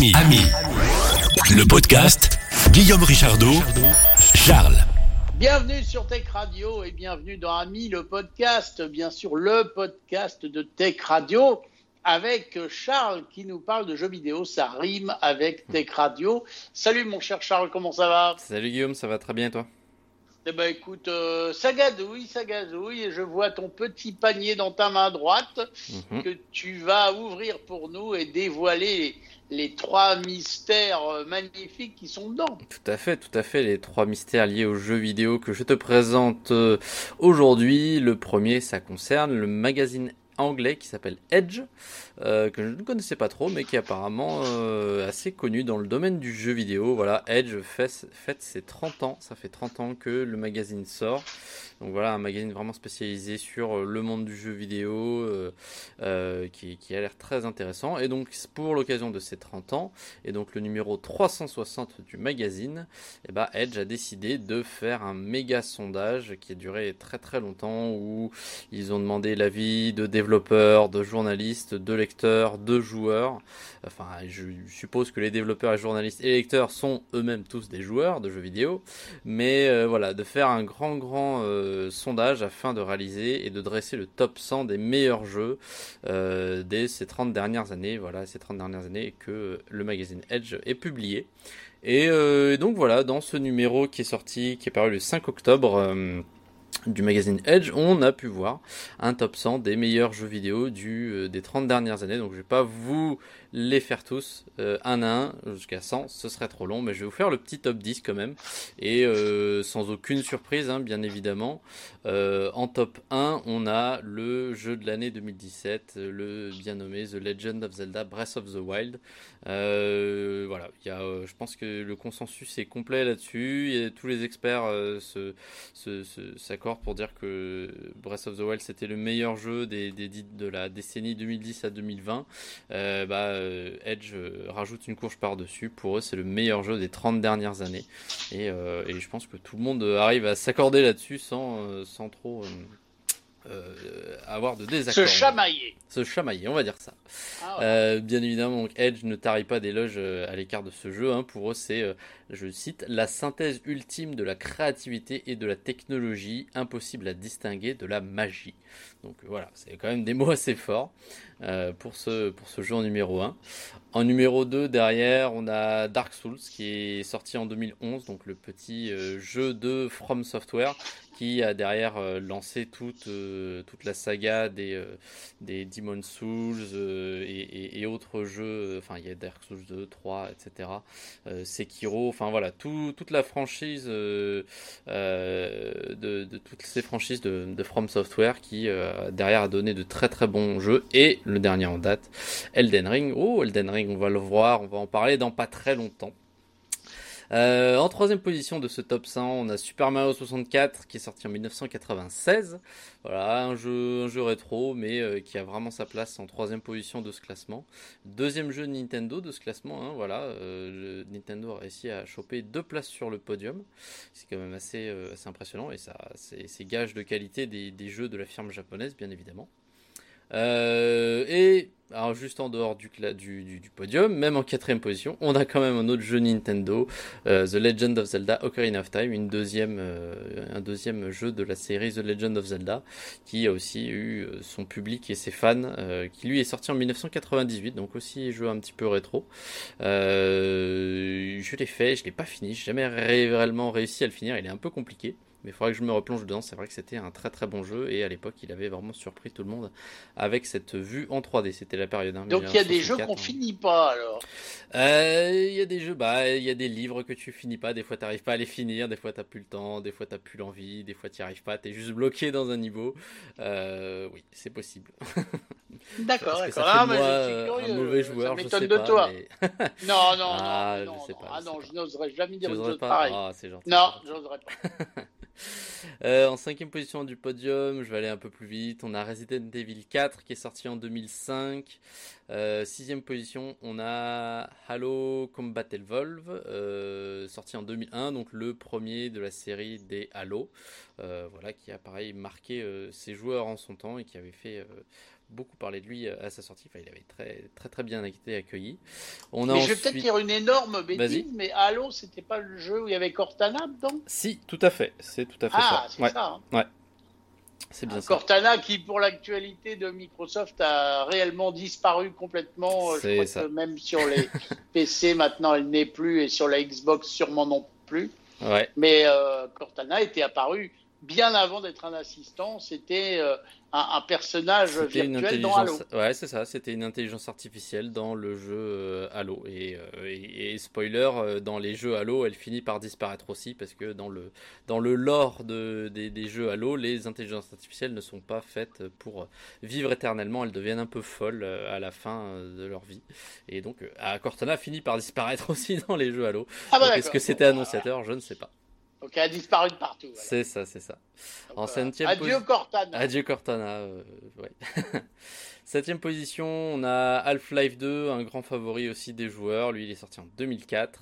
Ami, Ami, le podcast Guillaume Richardot, Charles. Bienvenue sur Tech Radio et bienvenue dans Ami, le podcast, bien sûr le podcast de Tech Radio avec Charles qui nous parle de jeux vidéo. Ça rime avec Tech Radio. Salut mon cher Charles, comment ça va? Salut Guillaume, ça va très bien et toi? Eh ben écoute, euh, ça gazouille, ça gazouille, et je vois ton petit panier dans ta main droite Mhm. que tu vas ouvrir pour nous et dévoiler les trois mystères euh, magnifiques qui sont dedans. Tout à fait, tout à fait, les trois mystères liés aux jeux vidéo que je te présente euh, aujourd'hui. Le premier, ça concerne le magazine anglais qui s'appelle Edge, euh, que je ne connaissais pas trop, mais qui est apparemment euh, assez connu dans le domaine du jeu vidéo. Voilà, Edge fait, fête ses 30 ans, ça fait 30 ans que le magazine sort. Donc voilà, un magazine vraiment spécialisé sur euh, le monde du jeu vidéo, euh, euh, qui, qui a l'air très intéressant. Et donc pour l'occasion de ses 30 ans, et donc le numéro 360 du magazine, eh ben, Edge a décidé de faire un méga sondage qui a duré très très longtemps où ils ont demandé l'avis de développeurs, de journalistes, de lecteurs, de joueurs. Enfin, je suppose que les développeurs et journalistes et lecteurs sont eux-mêmes tous des joueurs de jeux vidéo. Mais euh, voilà, de faire un grand grand sondage afin de réaliser et de dresser le top 100 des meilleurs jeux euh, dès ces 30 dernières années. Voilà, ces 30 dernières années que le magazine Edge est publié. Et euh, donc voilà, dans ce numéro qui est sorti, qui est paru le 5 octobre euh, du magazine Edge, on a pu voir un top 100 des meilleurs jeux vidéo du, euh, des 30 dernières années. Donc je vais pas vous les faire tous euh, un à un jusqu'à 100, ce serait trop long, mais je vais vous faire le petit top 10 quand même. Et euh, sans aucune surprise, hein, bien évidemment. Euh, en top 1, on a le jeu de l'année 2017, le bien nommé The Legend of Zelda Breath of the Wild. Voilà, il y a, je pense que le consensus est complet là-dessus. Tous les experts s'accordent pour dire que Breath of the Wild c'était le meilleur jeu des, des, de la décennie 2010 à 2020. Euh, bah, euh, Edge euh, rajoute une couche par-dessus. Pour eux, c'est le meilleur jeu des 30 dernières années. Et, euh, et je pense que tout le monde arrive à s'accorder là-dessus sans, sans trop euh, avoir de désaccord. Se chamailler. Se chamailler, on va dire ça. Ah ouais. Euh, bien évidemment, donc, Edge ne tarit pas d'éloges euh, à l'écart de ce jeu. hein. Pour eux, c'est, euh, je cite, la synthèse ultime de la créativité et de la technologie, impossible à distinguer de la magie. Donc voilà, c'est quand même des mots assez forts pour, ce, pour ce jeu en numéro 1. En numéro 2, derrière, on a Dark Souls qui est sorti en 2011, donc le petit jeu de From Software qui a derrière euh, lancé toute, euh, toute la saga des, euh, des Demon Souls et, autres jeux, enfin il y a Dark Souls 2, 3, etc. Sekiro, enfin voilà, tout- toute la franchise de, toutes ces franchises de, de From Software qui derrière a donné de très très bons jeux et le dernier en date, Elden Ring. Oh Elden Ring, on va le voir, on va en parler dans pas très longtemps. Euh, en troisième position de ce top 100, on a Super Mario 64 qui est sorti en 1996. Voilà, un jeu, un jeu rétro, mais euh, qui a vraiment sa place en troisième position de ce classement. Deuxième jeu Nintendo de ce classement, hein, voilà. euh, Nintendo a réussi à choper deux places sur le podium. C'est quand même assez, assez impressionnant et ça, c'est gage de qualité des, des jeux de la firme japonaise, bien évidemment. Euh, et juste en dehors du, podium, même en quatrième position, on a quand même un autre jeu Nintendo, euh, The Legend of Zelda Ocarina of Time, une deuxième, euh, un deuxième jeu de la série The Legend of Zelda, qui a aussi eu son public et ses fans, qui lui est sorti en 1998, donc aussi jeu un petit peu rétro. Je l'ai fait, je l'ai pas fini, j'ai jamais réellement réussi à le finir, il est un peu compliqué. Mais il faudrait que je me replonge dedans. C'est vrai que c'était un très très bon jeu et à l'époque il avait vraiment surpris tout le monde avec cette vue en 3D. C'était la période. hein, Donc il y a des jeux 1964, qu'on hein. finit pas alors. Euh, Il y a des jeux, bah, il y a des livres que tu finis pas. Des fois, t'arrives pas à les finir. Des fois, t'as plus le temps. Des fois, t'as plus l'envie. Des fois, t'y arrives pas. T'es juste bloqué dans un niveau. Euh, oui, c'est possible. D'accord, d'accord. ça Ah, mais je suis euh, un mauvais Ça joueur Je m'étonne sais de pas. toi. mais- Non, non, Ah, non, je sais non. pas, Ah je non, je n'oserais jamais dire une chose. Ah, c'est gentil. Non, j'oserais pas. Euh, en cinquième position du podium, je vais aller un peu plus vite. On a Resident Evil 4 qui est sorti en 2005. Euh, sixième position, on a Halo Combat Evolve, euh, sorti en 2001, donc le premier de la série des Halo. Euh, voilà, qui a pareil marqué ses joueurs en son temps et qui avait fait beaucoup parlé de lui à sa sortie. Enfin, il avait très très très bien été accueilli. On a mais je vais peut-être dire une énorme bêtise, mais Halo, c'était pas le jeu où il y avait Cortana dedans? Si, tout à fait. C'est tout à fait ah, ça. c'est ça. Hein. Ouais. C'est bien Cortana qui, pour l'actualité de Microsoft, a réellement disparu complètement. Je crois ça. que même sur les PC, maintenant, elle n'est plus, et sur la Xbox, sûrement non plus. Ouais. Mais euh, Cortana était apparu bien avant d'être un assistant, c'était euh, un, personnage virtuel dans Halo. Ouais, c'est ça, c'était une intelligence artificielle dans le jeu euh, Halo. Euh, et, et, spoiler, dans les jeux Halo, elle finit par disparaître aussi parce que dans le, dans le lore de, des, des, jeux Halo, les intelligences artificielles ne sont pas faites pour vivre éternellement, elles deviennent un peu folles à la fin de leur vie. Et donc, Cortana finit par disparaître aussi dans les jeux Halo. Ah bah Est-ce que c'était annonciateur? Je ne sais pas. Donc elle a disparu de partout. C'est ça, c'est ça. en Adieu Cortana. Adieu Cortana, euh, ouais. Septième position, on a Half-Life 2, un grand favori aussi des joueurs. Lui, il est sorti en 2004.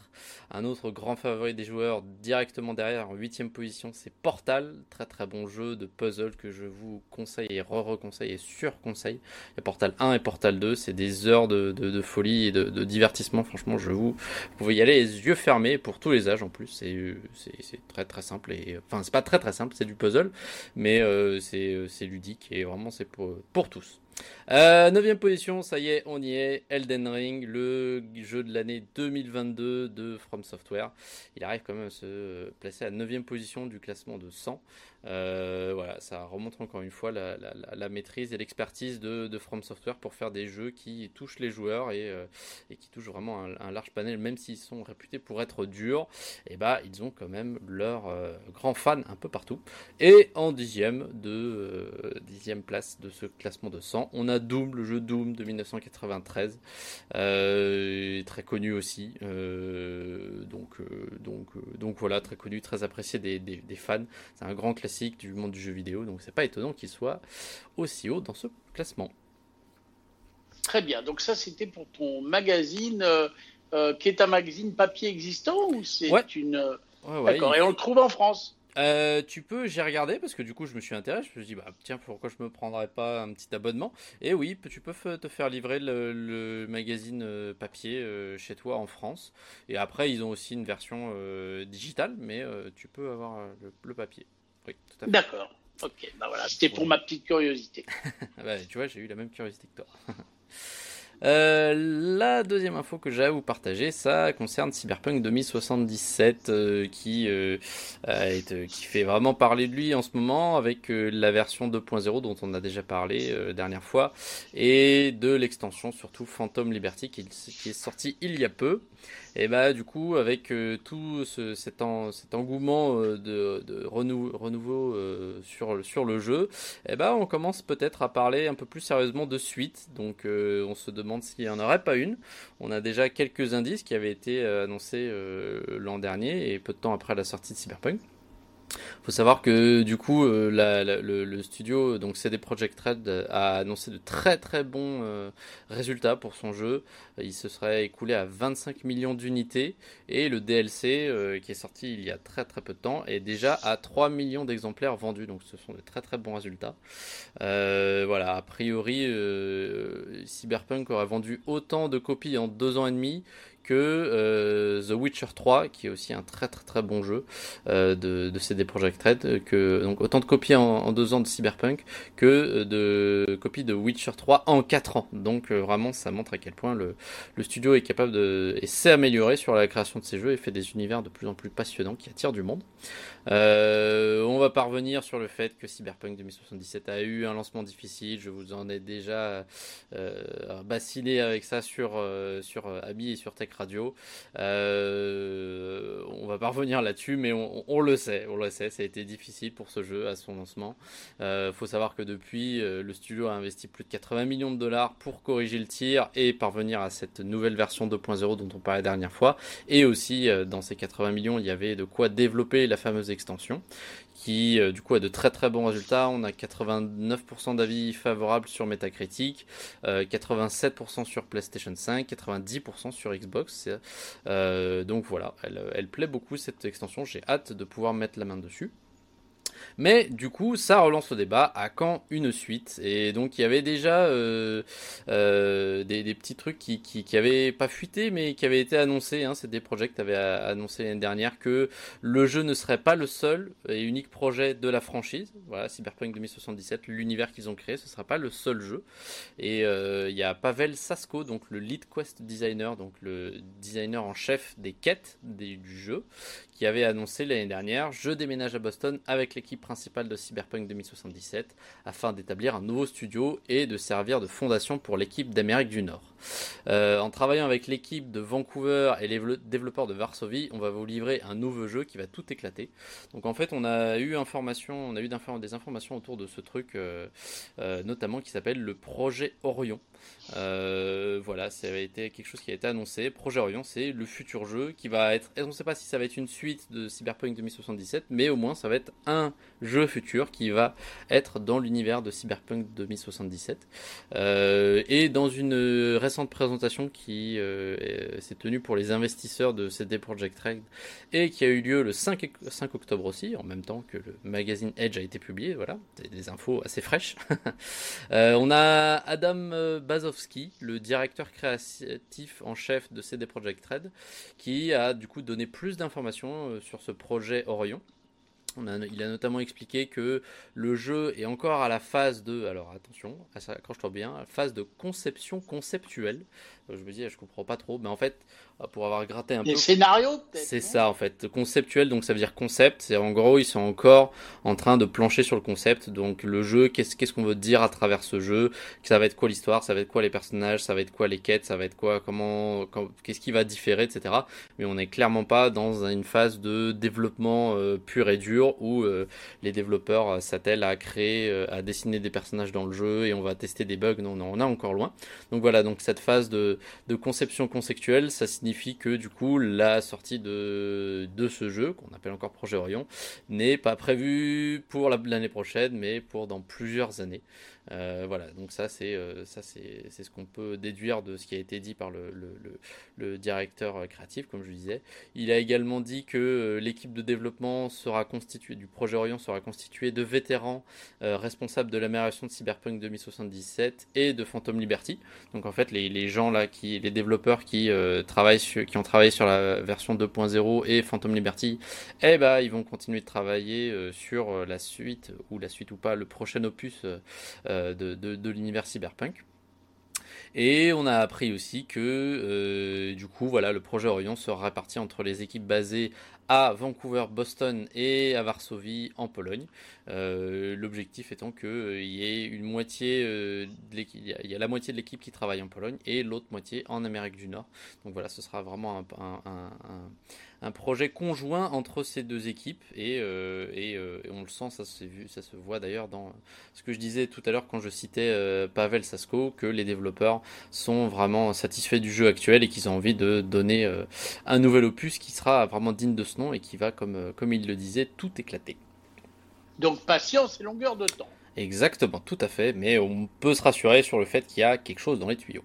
Un autre grand favori des joueurs directement derrière, en huitième position, c'est Portal. Très très bon jeu de puzzle que je vous conseille et re-reconseille et sur-conseille. Il y a Portal 1 et Portal 2, c'est des heures de, de, folie et de, divertissement. Franchement, je vous, vous pouvez y aller les yeux fermés pour tous les âges en plus. C'est très très simple. Et, enfin, c'est pas très très simple, c'est du puzzle, mais euh, c'est ludique et vraiment c'est pour, pour tous. Euh, neuvième position, ça y est, on y est. Elden Ring, le jeu de l'année 2022 de From Software. Il arrive quand même à se placer à neuvième position du classement de 100. Euh, voilà, ça remonte encore une fois la, maîtrise et l'expertise de, From Software pour faire des jeux qui touchent les joueurs et, euh, qui touchent vraiment un, large panel, même s'ils sont réputés pour être durs. Et eh bah, ils ont quand même leurs grands fans un peu partout. Et en dixième de dixième place de ce classement de 100, on a Doom, le jeu Doom de 1993, euh, très connu aussi. Euh, donc, euh, donc, donc voilà, très connu, très apprécié des, fans. C'est un grand classique du monde du jeu vidéo, donc c'est pas étonnant qu'il soit aussi haut dans ce classement. Très bien, donc ça c'était pour ton magazine, qui est un magazine papier existant ou c'est une... D'accord, et on le trouve en France euh, tu peux, j'ai regardé parce que du coup je me suis intéressé. Je me suis dit, bah tiens, pourquoi je me prendrais pas un petit abonnement? Et oui, tu peux te faire livrer le, magazine euh, papier euh, chez toi en France. Et après, ils ont aussi une version digitale, mais tu peux avoir le, papier. Oui, tout à fait. D'accord. Ok, bah voilà, c'était pour ma petite curiosité. bah, tu vois, j'ai eu la même curiosité que toi. Euh, la deuxième info que j'ai à vous partager, ça concerne Cyberpunk 2077 euh, qui, euh, qui fait vraiment parler de lui en ce moment avec la version 2.0 dont on a déjà parlé dernière fois et de l'extension surtout Phantom Liberty qui, qui, est sorti il y a peu. Et bah du coup avec tout ce, cet, engouement de, de renouveau sur, sur le jeu, et bah on commence peut-être à parler un peu plus sérieusement de suite. Donc on se demande s'il n'y en aurait pas une. On a déjà quelques indices qui avaient été euh, annoncés euh, l'an dernier et peu de temps après la sortie de Cyberpunk faut savoir que du coup euh, le, studio donc CD Projekt Red a annoncé de très très bons euh, résultats pour son jeu. Il se serait écoulé à 25 millions d'unités et le DLC euh, qui est sorti il y a très très peu de temps est déjà à 3 millions d'exemplaires vendus. Donc ce sont des très très bons résultats. voilà, a priori Cyberpunk aurait vendu autant de copies en deux ans et demi que euh, The Witcher 3, qui est aussi un très très très bon jeu euh, de, CD Projekt Red, que donc autant de copies en, deux ans de Cyberpunk que de copies de Witcher 3 en 4 ans. Donc euh, vraiment, ça montre à quel point le, le studio est capable de et s'est amélioré sur la création de ses jeux et fait des univers de plus en plus passionnants qui attirent du monde. on va parvenir sur le fait que Cyberpunk 2077 a eu un lancement difficile. Je vous en ai déjà bassiné avec ça sur sur Ami et sur Tech Euh, on va pas revenir là-dessus, mais on, le sait, on le sait, ça a été difficile pour ce jeu à son lancement. Euh, faut savoir que depuis, euh, le studio a investi plus de 80 millions de dollars pour corriger le tir et parvenir à cette nouvelle version 2.0 dont on parlait la dernière fois. Et aussi, euh, dans ces 80 millions, il y avait de quoi développer la fameuse extension qui euh, du coup a de très très bons résultats. On a 89% d'avis favorables sur Metacritic, 87% euh, sur PlayStation 5, 90% sur Xbox. Euh, donc voilà, elle, elle, plaît beaucoup cette extension. J'ai hâte de pouvoir mettre la main dessus. Mais du coup, ça relance le débat à quand une suite Et donc il y avait déjà euh, euh, des, des, petits trucs qui, qui, qui, avaient pas fuité, mais qui avaient été annoncés. Hein. C'était Project avait annoncé l'année dernière que le jeu ne serait pas le seul et unique projet de la franchise. Voilà, Cyberpunk 2077, l'univers qu'ils ont créé, ce sera pas le seul jeu. Et euh, il y a Pavel Sasko, donc le lead quest designer, donc le designer en chef des quêtes du jeu, qui avait annoncé l'année dernière Je déménage à Boston avec principale de Cyberpunk 2077 afin d'établir un nouveau studio et de servir de fondation pour l'équipe d'Amérique du Nord. Euh, en travaillant avec l'équipe de Vancouver et les développeurs de Varsovie, on va vous livrer un nouveau jeu qui va tout éclater. Donc en fait, on a eu information, on a eu des informations autour de ce truc, euh, euh, notamment qui s'appelle le projet Orion. Euh, voilà, ça quelque chose qui a été annoncé. Projet Orion, c'est le futur jeu qui va être. On ne sait pas si ça va être une suite de Cyberpunk 2077, mais au moins ça va être un jeu futur qui va être dans l'univers de Cyberpunk 2077. Euh, et dans une récente présentation qui euh, s'est tenue pour les investisseurs de CD Projekt Red et qui a eu lieu le 5, 5 octobre aussi, en même temps que le magazine Edge a été publié. Voilà, des infos assez fraîches. on a Adam Bazowski, le directeur créatif en chef de CD Projekt Red, qui a du coup donné plus d'informations euh, sur ce projet Orion. il a notamment expliqué que le jeu est encore à la phase de, alors attention, bien, phase de conception conceptuelle. Euh, je me dis, je comprends pas trop, mais en fait, ah, pour avoir gratté un peu. Les scénarios C'est ça en fait, conceptuel, donc ça veut dire concept. C'est en gros, ils sont encore en train de plancher sur le concept. Donc le jeu, qu'est-ce qu'est-ce qu'on veut dire à travers ce jeu? Ça va être quoi l'histoire? Ça va être quoi les personnages? Ça va être quoi les quêtes? Ça va être quoi? Comment Qu'est-ce qui va différer, etc. Mais on n'est clairement pas dans une phase de développement euh, pur et dur où euh, les développeurs euh, s'attellent à créer, à dessiner des personnages dans le jeu et on va tester des bugs. Non, non, on est encore loin. Donc voilà, donc cette phase de, de conception conceptuelle, ça signifie que du coup la sortie de, de ce jeu, qu'on appelle encore Projet Orion, n'est pas prévue pour l'année prochaine, mais pour dans plusieurs années. Euh, voilà, donc ça c'est euh, c'est ce qu'on peut déduire de ce qui a été dit par le, le, directeur créatif, comme je disais. Il a également dit que euh, l'équipe de développement sera constituée du projet Orion sera constituée de vétérans responsables de l'amélioration de Cyberpunk 2077 et de Phantom Liberty. Donc en fait les, les gens là qui les développeurs qui travaillent sur, qui ont travaillé sur la version 2.0 et Phantom Liberty, eh ben ils vont continuer de travailler sur la suite ou la suite ou pas le prochain opus euh, de, l'univers cyberpunk. Et on a appris aussi que euh, du coup voilà le projet Orion sera réparti entre les équipes basées à Vancouver, Boston et à Varsovie en Pologne. Euh, l'objectif étant qu'il y ait une moitié, de il y a la moitié de l'équipe qui travaille en Pologne et l'autre moitié en Amérique du Nord. Donc voilà, ce sera vraiment un projet conjoint entre ces deux équipes et, euh, euh, et, on le sent, ça se, vu, ça se voit d'ailleurs dans ce que je disais tout à l'heure quand je citais euh, Pavel Sasko, que les développeurs sont vraiment satisfaits du jeu actuel et qu'ils ont envie de donner un nouvel opus qui sera vraiment digne de ce nom et qui va, comme, comme il le disait, tout éclater. Donc patience et longueur de temps. Exactement, tout à fait, mais on peut se rassurer sur le fait qu'il y a quelque chose dans les tuyaux.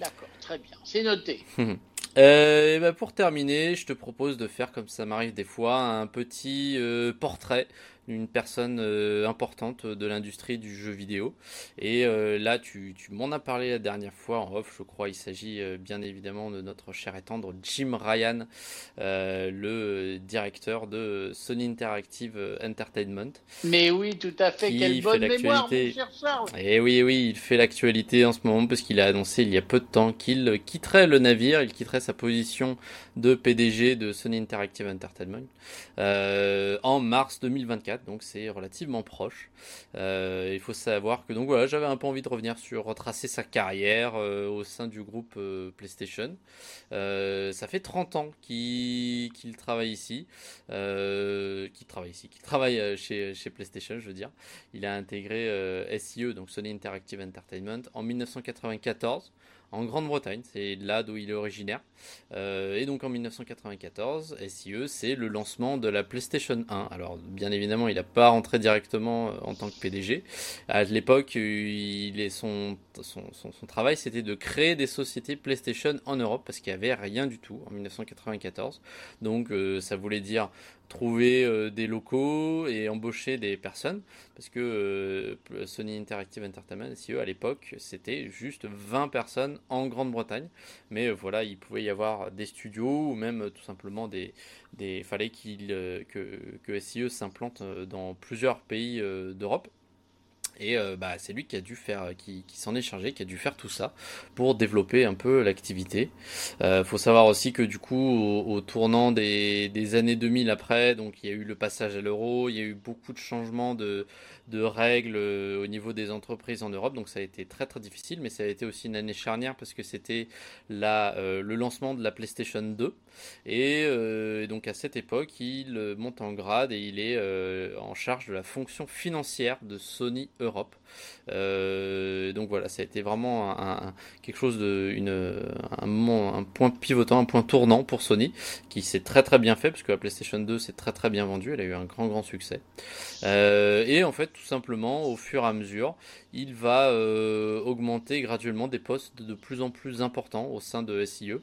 D'accord, très bien, c'est noté. Euh, ben pour terminer, je te propose de faire, comme ça m'arrive des fois, un petit euh, portrait une personne euh, importante de l'industrie du jeu vidéo. Et euh, là, tu, tu m'en as parlé la dernière fois en off, je crois. Il s'agit euh, bien évidemment de notre cher et tendre Jim Ryan, le directeur de Sony Interactive Entertainment. Mais oui, tout à fait. Quelle bonne mémoire, Et eh oui, oui, il fait l'actualité en ce moment parce qu'il a annoncé il y a peu de temps qu'il quitterait le navire, il quitterait sa position de PDG de Sony Interactive Entertainment en mars 2024 donc c'est relativement proche. Euh, il faut savoir que donc voilà, j'avais un peu envie de revenir sur retracer sa carrière euh, au sein du groupe euh, PlayStation. ça fait 30 ans qu'il travaille ici, qu'il travaille ici, qu'il travaille chez, chez PlayStation, je veux dire. Il a intégré SIE, donc Sony Interactive Entertainment, en 1994 en Grande-Bretagne, c'est là d'où il est originaire. Euh, et donc en 1994, SIE, c'est le lancement de la PlayStation 1. Alors bien évidemment, il n'a pas rentré directement euh, en tant que PDG. À l'époque, il est son, son, son, travail, c'était de créer des sociétés PlayStation en Europe parce qu'il n'y avait rien du tout en 1994. Donc euh, ça voulait dire trouver des locaux et embaucher des personnes parce que Sony Interactive Entertainment, SIE à l'époque, c'était juste 20 personnes en Grande-Bretagne. Mais voilà, il pouvait y avoir des studios ou même tout simplement des. des fallait qu'il, que, que SIE s'implante dans plusieurs pays d'Europe. Et euh, bah, c'est lui qui a dû faire, qui, s'en est chargé, qui a dû faire tout ça pour développer un peu l'activité. Euh, faut savoir aussi que du coup, au, tournant des, années 2000 après, donc il y a eu le passage à l'euro, il y a eu beaucoup de changements de, règles euh, au niveau des entreprises en Europe. Donc ça a été très très difficile, mais ça a été aussi une année charnière parce que c'était euh, le lancement de la PlayStation 2. Euh, et donc à cette époque, il monte en grade et il est en charge de la fonction financière de Sony Europe. donc voilà, ça a été vraiment un, point pivotant, un point tournant pour Sony, qui s'est très très bien fait parce que la PlayStation 2 s'est très très bien vendue, elle a eu un grand grand succès. et en fait, tout simplement, au fur et à mesure, il va euh, augmenter graduellement des postes de plus en plus importants au sein de SIE.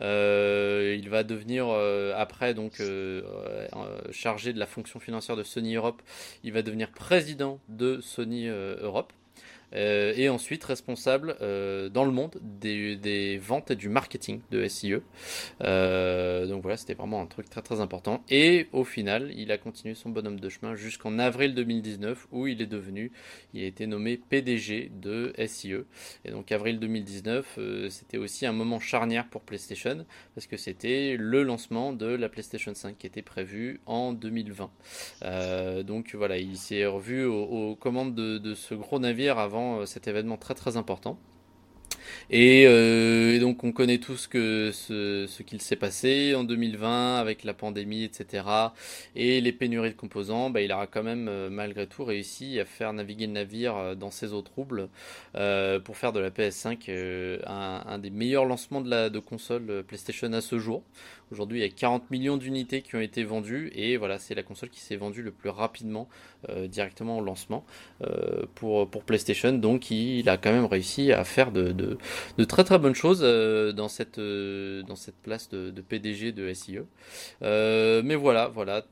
Euh, il va devenir euh, après donc chargé de la fonction financière de Sony Europe. Il va devenir président de Sony Europe. Euh, et ensuite responsable euh, dans le monde des, ventes et du marketing de SIE. Euh, donc voilà, c'était vraiment un truc très très important. Et au final, il a continué son bonhomme de chemin jusqu'en avril 2019 où il est devenu, il a été nommé PDG de SIE. Et donc avril 2019, c'était aussi un moment charnière pour PlayStation parce que c'était le lancement de la PlayStation 5 qui était prévu en 2020. donc voilà, il s'est revu aux, commandes de ce gros navire avant euh, cet événement très très important. Euh, et, donc on connaît tous que ce, qu'il s'est passé en 2020 avec la pandémie, etc. Et les pénuries de composants, bah, il aura quand même euh, malgré tout réussi à faire naviguer le navire dans ses eaux troubles pour faire de la PS5 un, un, des meilleurs lancements de la de console PlayStation à ce jour. Aujourd'hui, il y a 40 millions d'unités qui ont été vendues et voilà, c'est la console qui s'est vendue le plus rapidement euh, directement au lancement euh, pour, pour PlayStation. Donc, il, a quand même réussi à faire de, de, très très bonnes choses euh, dans, cette, dans cette place de, PDG de SIE. mais voilà, voilà,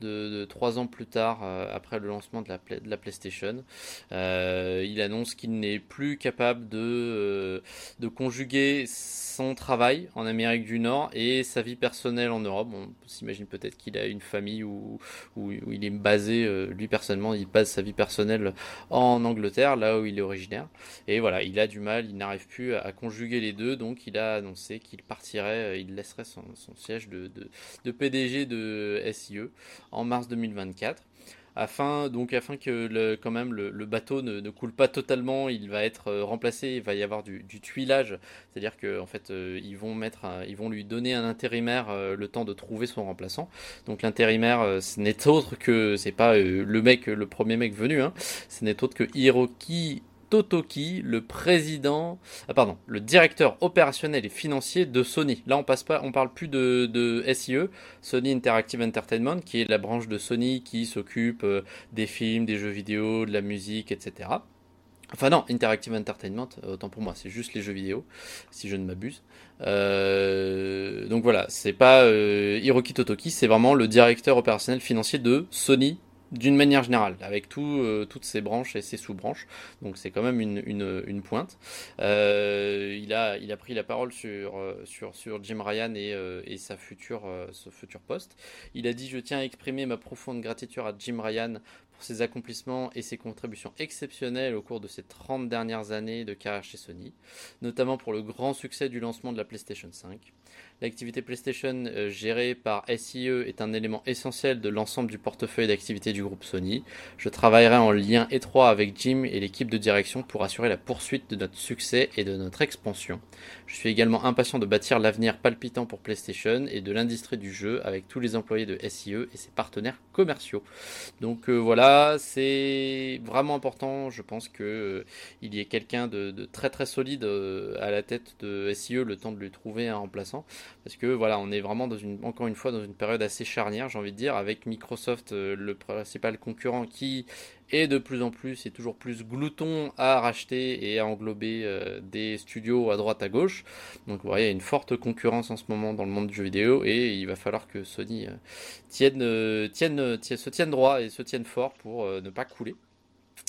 trois ans plus tard, après le lancement de la, de la PlayStation, il annonce qu'il n'est plus capable de, de conjuguer son travail en Amérique du Nord et sa vie personnelle en Europe. On s'imagine peut-être qu'il a une famille où, où, il est basé, euh, lui personnellement, il base sa vie personnelle en Angleterre, là où il est originaire. Et voilà, il a du mal, il n'arrive plus à, conjuguer les deux, donc il a annoncé qu'il partirait, euh, il laisserait son, siège de, de, de PDG de SIE en mars 2024 afin donc afin que le, quand même le, bateau ne, coule pas totalement, il va être euh, remplacé, il va y avoir du, tuilage, c'est-à-dire que en fait euh, ils vont mettre, ils vont lui donner un intérimaire euh, le temps de trouver son remplaçant. Donc l'intérimaire, ce n'est autre que c'est pas le mec, le premier mec venu, hein, ce n'est autre que Hiroki Totoki, le président, ah pardon, le directeur opérationnel et financier de Sony. Là, on passe pas, on parle plus de, SIE, Sony Interactive Entertainment, qui est la branche de Sony qui s'occupe euh, des films, des jeux vidéo, de la musique, etc. Enfin non, Interactive Entertainment, euh, autant pour moi, c'est juste les jeux vidéo, si je ne m'abuse. Euh, donc voilà, c'est pas Hiroki Totoki, c'est vraiment le directeur opérationnel financier de Sony d'une manière générale, avec tout, euh, toutes ses branches et ses sous-branches. Donc c'est quand même une, une, une pointe. Euh, il, a, il a pris la parole sur, euh, sur, sur Jim Ryan et, et sa future, ce futur poste. Il a dit Je tiens à exprimer ma profonde gratitude à Jim Ryan pour ses accomplissements et ses contributions exceptionnelles au cours de ces 30 dernières années de carrière chez Sony, notamment pour le grand succès du lancement de la PlayStation 5. L'activité PlayStation euh, gérée par SIE est un élément essentiel de l'ensemble du portefeuille d'activités du groupe Sony. Je travaillerai en lien étroit avec Jim et l'équipe de direction pour assurer la poursuite de notre succès et de notre expansion. Je suis également impatient de bâtir l'avenir palpitant pour PlayStation et de l'industrie du jeu avec tous les employés de SIE et ses partenaires commerciaux. Donc euh, voilà, c'est vraiment important. Je pense que euh, y ait quelqu'un de, de, très très solide à la tête de SIE le temps de lui trouver un remplaçant parce que voilà, on est vraiment dans une, encore une fois dans une période assez charnière, j'ai envie de dire, avec Microsoft, euh, le principal concurrent qui est de plus en plus et toujours plus glouton à racheter et à englober euh, des studios à droite à gauche. Donc vous voyez, il y a une forte concurrence en ce moment dans le monde du jeu vidéo et il va falloir que Sony tienne, tienne, se tienne droit et se tienne fort pour ne pas couler.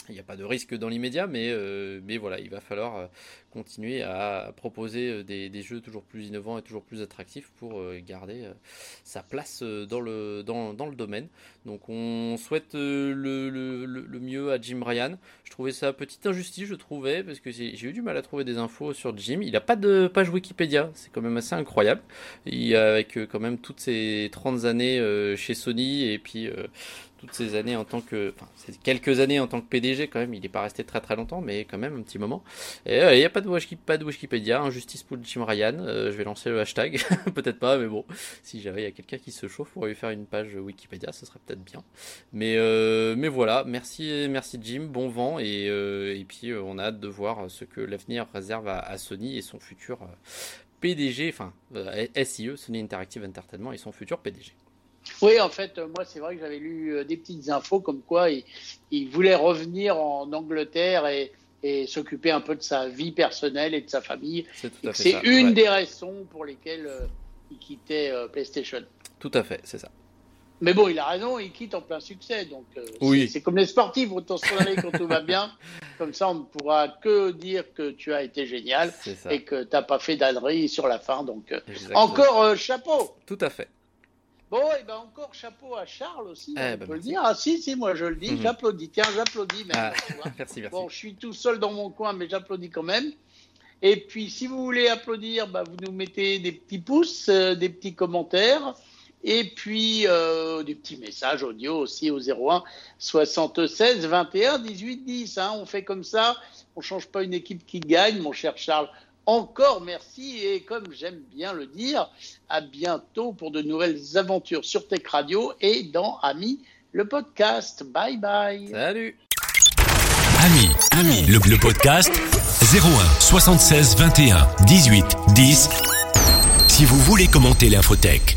Il n'y a pas de risque dans l'immédiat, mais, euh, mais voilà, il va falloir euh, continuer à proposer euh, des, jeux toujours plus innovants et toujours plus attractifs pour garder sa place dans le, dans, dans, le domaine. Donc on souhaite le, mieux à Jim Ryan. Je trouvais ça petite injustice, je trouvais, parce que j'ai eu du mal à trouver des infos sur Jim. Il n'a pas de page Wikipédia, c'est quand même assez incroyable. Il, avec quand même toutes ses 30 années chez Sony et puis toutes ces années en tant que, enfin, quelques années en tant que PDG quand même, il n'est pas resté très très longtemps, mais quand même un petit moment. Et euh, il n'y a pas de, pas de Wikipédia, injustice pour Jim Ryan. Euh, je vais lancer le hashtag, peut-être pas, mais bon, si j'avais, il y a quelqu'un qui se chauffe pour lui faire une page Wikipédia, ce serait peut-être bien. Mais euh, mais voilà, merci merci Jim, bon vent et et puis on a hâte de voir ce que l'avenir réserve à, Sony et son futur PDG, enfin SIE, Sony Interactive Entertainment et son futur PDG. Oui, en fait, moi, c'est vrai que j'avais lu euh, des petites infos comme quoi il, voulait revenir en Angleterre et, s'occuper un peu de sa vie personnelle et de sa famille. C'est une des raisons pour lesquelles euh, il quittait euh, PlayStation. Tout à fait, c'est ça. Mais bon, il a raison, il quitte en plein succès. Donc, oui. c'est comme les sportifs, autant se aller quand tout va bien. Comme ça, on ne pourra que dire que tu as été génial et que tu n'as pas fait d'ânerie sur la fin. Donc, encore chapeau. Tout à fait. Bon, et ben encore chapeau à Charles aussi, eh on ben, peut le dire. Ah si, si, moi je le dis, mhm. j'applaudis. Tiens, j'applaudis. Ah, merci, merci. Bon, je suis tout seul dans mon coin, mais j'applaudis quand même. Et puis, si vous voulez applaudir, bah, vous nous mettez des petits pouces, euh, des petits commentaires, et puis euh, des petits messages audio aussi au 01 76 21 18 10. Hein, on fait comme ça, on change pas une équipe qui gagne, mon cher Charles encore merci et comme j'aime bien le dire, à bientôt pour de nouvelles aventures sur Tech Radio et dans Ami le podcast. Bye bye. Salut. Ami, Ami, le, le podcast 01 76 21 18 10. Si vous voulez commenter l'infotech.